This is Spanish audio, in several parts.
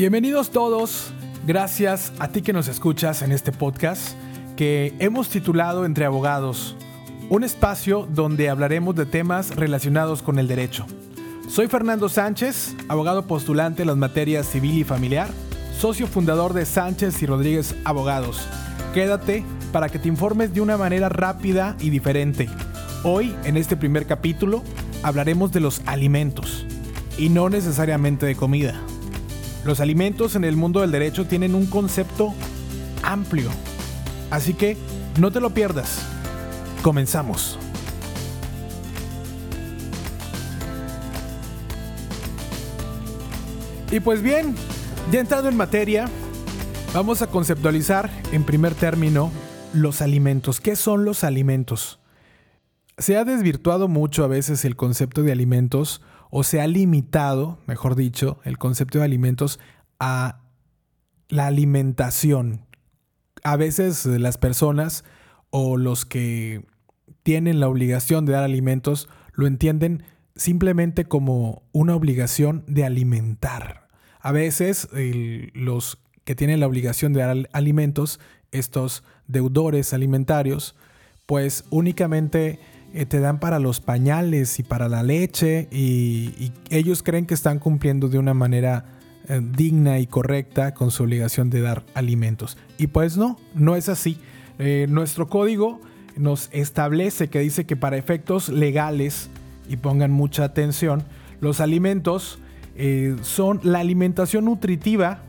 Bienvenidos todos, gracias a ti que nos escuchas en este podcast que hemos titulado Entre Abogados, un espacio donde hablaremos de temas relacionados con el derecho. Soy Fernando Sánchez, abogado postulante en las materias civil y familiar, socio fundador de Sánchez y Rodríguez Abogados. Quédate para que te informes de una manera rápida y diferente. Hoy, en este primer capítulo, hablaremos de los alimentos y no necesariamente de comida. Los alimentos en el mundo del derecho tienen un concepto amplio, así que no te lo pierdas. Comenzamos. Y pues bien, ya entrado en materia, vamos a conceptualizar en primer término los alimentos. ¿Qué son los alimentos? Se ha desvirtuado mucho a veces el concepto de alimentos o se ha limitado, mejor dicho, el concepto de alimentos a la alimentación. A veces las personas o los que tienen la obligación de dar alimentos lo entienden simplemente como una obligación de alimentar. A veces los que tienen la obligación de dar alimentos, estos deudores alimentarios, pues únicamente eh, te dan para los pañales y para la leche y, ellos creen que están cumpliendo de una manera eh, digna y correcta con su obligación de dar alimentos. Y pues no, no es así. Eh, nuestro código nos establece que dice que para efectos legales, y pongan mucha atención, los alimentos son la alimentación nutritiva,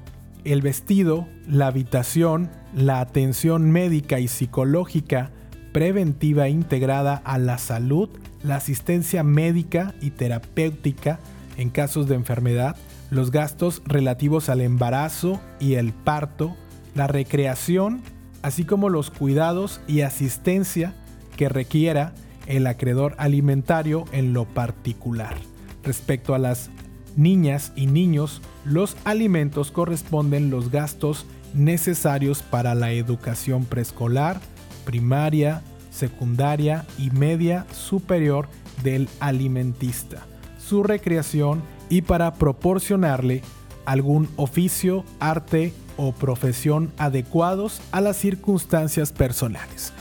el vestido, la habitación, la atención médica y psicológica, preventiva integrada a la salud, la asistencia médica y terapéutica en casos de enfermedad, los gastos relativos al embarazo y el parto, la recreación, así como los cuidados y asistencia que requiera el acreedor alimentario en lo particular. Respecto a las niñas y niños, los alimentos corresponden los gastos necesarios para la educación preescolar, primaria, secundaria y media superior del alimentista, su recreación y para proporcionarle algún oficio, arte o profesión adecuados a las circunstancias personales.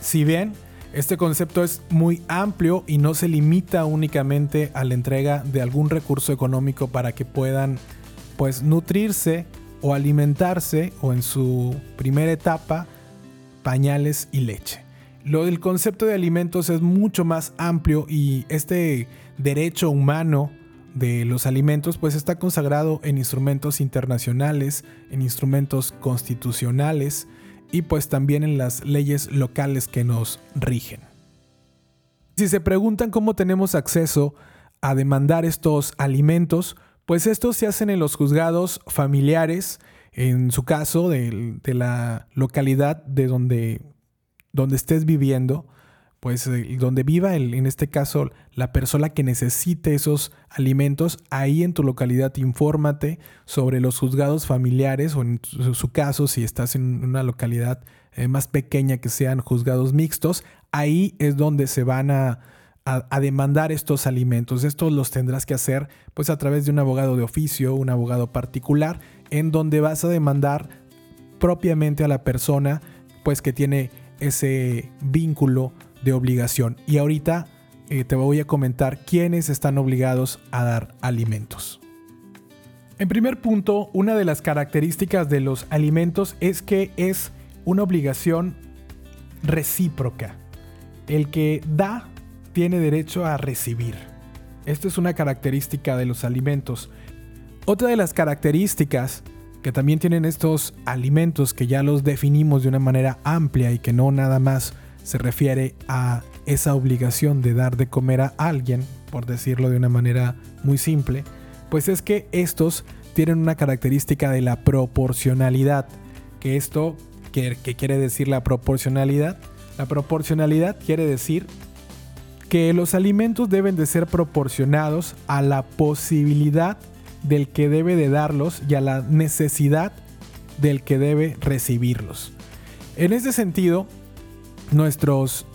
Si bien este concepto es muy amplio y no se limita únicamente a la entrega de algún recurso económico para que puedan pues nutrirse o alimentarse o en su primera etapa pañales y leche. Lo del concepto de alimentos es mucho más amplio y este derecho humano de los alimentos pues está consagrado en instrumentos internacionales, en instrumentos constitucionales y pues también en las leyes locales que nos rigen. Si se preguntan cómo tenemos acceso a demandar estos alimentos, pues estos se hacen en los juzgados familiares, en su caso de, la localidad de donde, donde estés viviendo, pues eh, donde viva en este caso la persona que necesite esos alimentos, ahí en tu localidad infórmate sobre los juzgados familiares o en su, caso si estás en una localidad eh, más pequeña que sean juzgados mixtos, ahí es donde se van a a, demandar estos alimentos. Estos los tendrás que hacer pues a través de un abogado de oficio, un abogado particular, en donde vas a demandar propiamente a la persona pues que tiene ese vínculo de obligación. Y ahorita eh, te voy a comentar quiénes están obligados a dar alimentos. En primer punto, una de las características de los alimentos es que es una obligación recíproca. El que da tiene derecho a recibir. Esto es una característica de los alimentos. Otra de las características que también tienen estos alimentos que ya los definimos de una manera amplia y que no nada más se refiere a esa obligación de dar de comer a alguien, por decirlo de una manera muy simple, pues es que estos tienen una característica de la proporcionalidad. Que esto, ¿qué, quiere decir la proporcionalidad? La proporcionalidad quiere decir que los alimentos deben de ser proporcionados a la posibilidad del que debe de darlos y a la necesidad del que debe recibirlos. En ese sentido, nuestros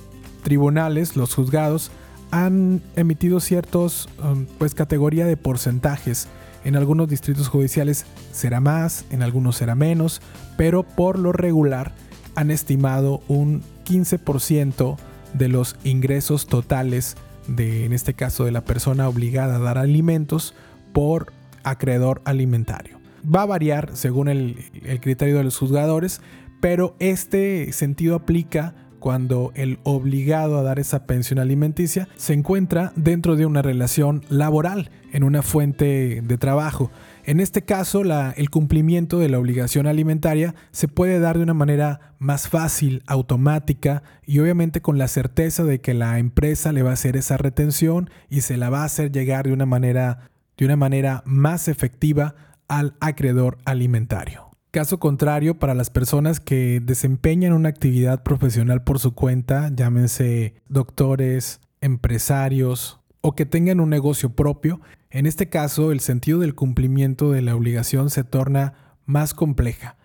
tribunales, los juzgados, han emitido ciertos, um, pues, categoría de porcentajes En algunos distritos judiciales será más, en algunos será menos, pero por lo regular han estimado un 15% de los ingresos totales de, en este caso, de la persona obligada a dar alimentos por acreedor alimentario. Va a variar según el, criterio de los juzgadores, pero este sentido aplica cuando el obligado a dar esa pensión alimenticia se encuentra dentro de una relación laboral, en una fuente de trabajo. En este caso, el cumplimiento de la obligación alimentaria se puede dar de una manera más fácil, automática y obviamente con la certeza de que la empresa le va a hacer esa retención y se la va a hacer llegar de una manera, de una manera más efectiva al acreedor alimentario. Caso contrario, para las personas que desempeñan una actividad profesional por su cuenta, llámense doctores, empresarios o que tengan un negocio propio, en este caso el sentido del cumplimiento de la obligación se torna más compleja,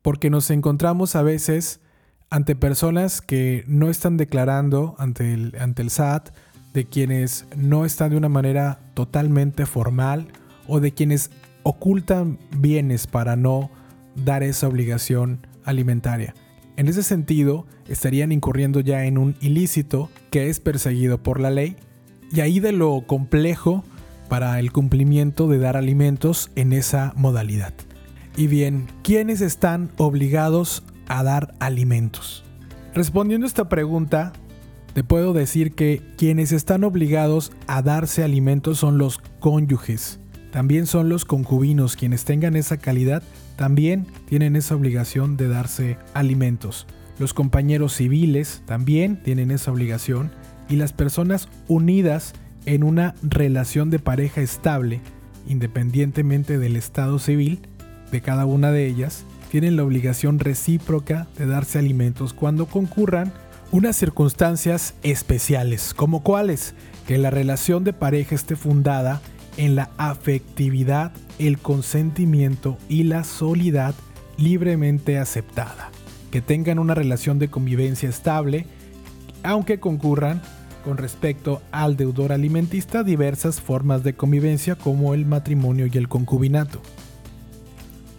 porque nos encontramos a veces ante personas que no están declarando ante el, ante el SAT, de quienes no están de una manera totalmente formal o de quienes ocultan bienes para no dar esa obligación alimentaria. En ese sentido, estarían incurriendo ya en un ilícito que es perseguido por la ley y ahí de lo complejo para el cumplimiento de dar alimentos en esa modalidad. Y bien, ¿quiénes están obligados a dar alimentos? Respondiendo a esta pregunta, te puedo decir que quienes están obligados a darse alimentos son los cónyuges. También son los concubinos quienes tengan esa calidad también tienen esa obligación de darse alimentos. Los compañeros civiles también tienen esa obligación y las personas unidas en una relación de pareja estable, independientemente del estado civil de cada una de ellas, tienen la obligación recíproca de darse alimentos cuando concurran unas circunstancias especiales, como cuáles, que la relación de pareja esté fundada en la afectividad, el consentimiento y la solidad libremente aceptada, que tengan una relación de convivencia estable, aunque concurran con respecto al deudor alimentista diversas formas de convivencia como el matrimonio y el concubinato,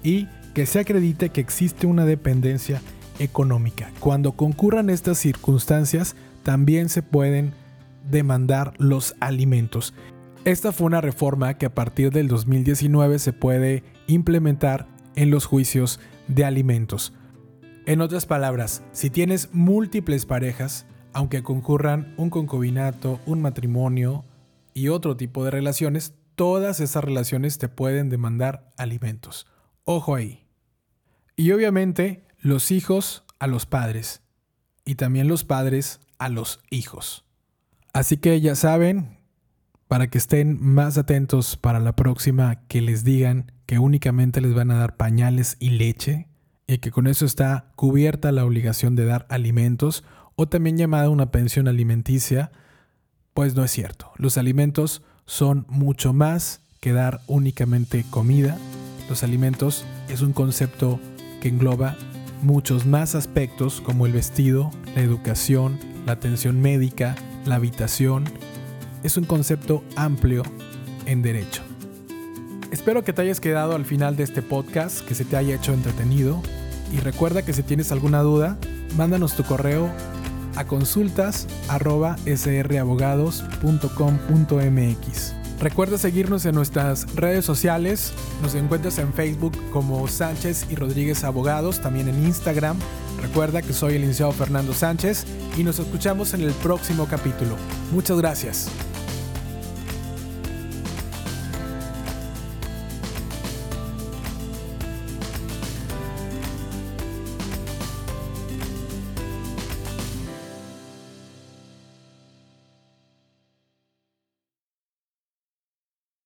y que se acredite que existe una dependencia económica. Cuando concurran estas circunstancias, también se pueden demandar los alimentos. Esta fue una reforma que a partir del 2019 se puede implementar en los juicios de alimentos. En otras palabras, si tienes múltiples parejas, aunque concurran un concubinato, un matrimonio y otro tipo de relaciones, todas esas relaciones te pueden demandar alimentos. Ojo ahí. Y obviamente los hijos a los padres y también los padres a los hijos. Así que ya saben, para que estén más atentos para la próxima que les digan que únicamente les van a dar pañales y leche y que con eso está cubierta la obligación de dar alimentos o también llamada una pensión alimenticia, pues no es cierto. Los alimentos son mucho más que dar únicamente comida. Los alimentos es un concepto que engloba muchos más aspectos como el vestido, la educación, la atención médica, la habitación, es un concepto amplio en derecho. Espero que te hayas quedado al final de este podcast, que se te haya hecho entretenido y recuerda que si tienes alguna duda, mándanos tu correo a consultas.srabogados.com.mx. Recuerda seguirnos en nuestras redes sociales. Nos encuentras en Facebook como Sánchez y Rodríguez Abogados, también en Instagram. Recuerda que soy el licenciado Fernando Sánchez y nos escuchamos en el próximo capítulo. Muchas gracias.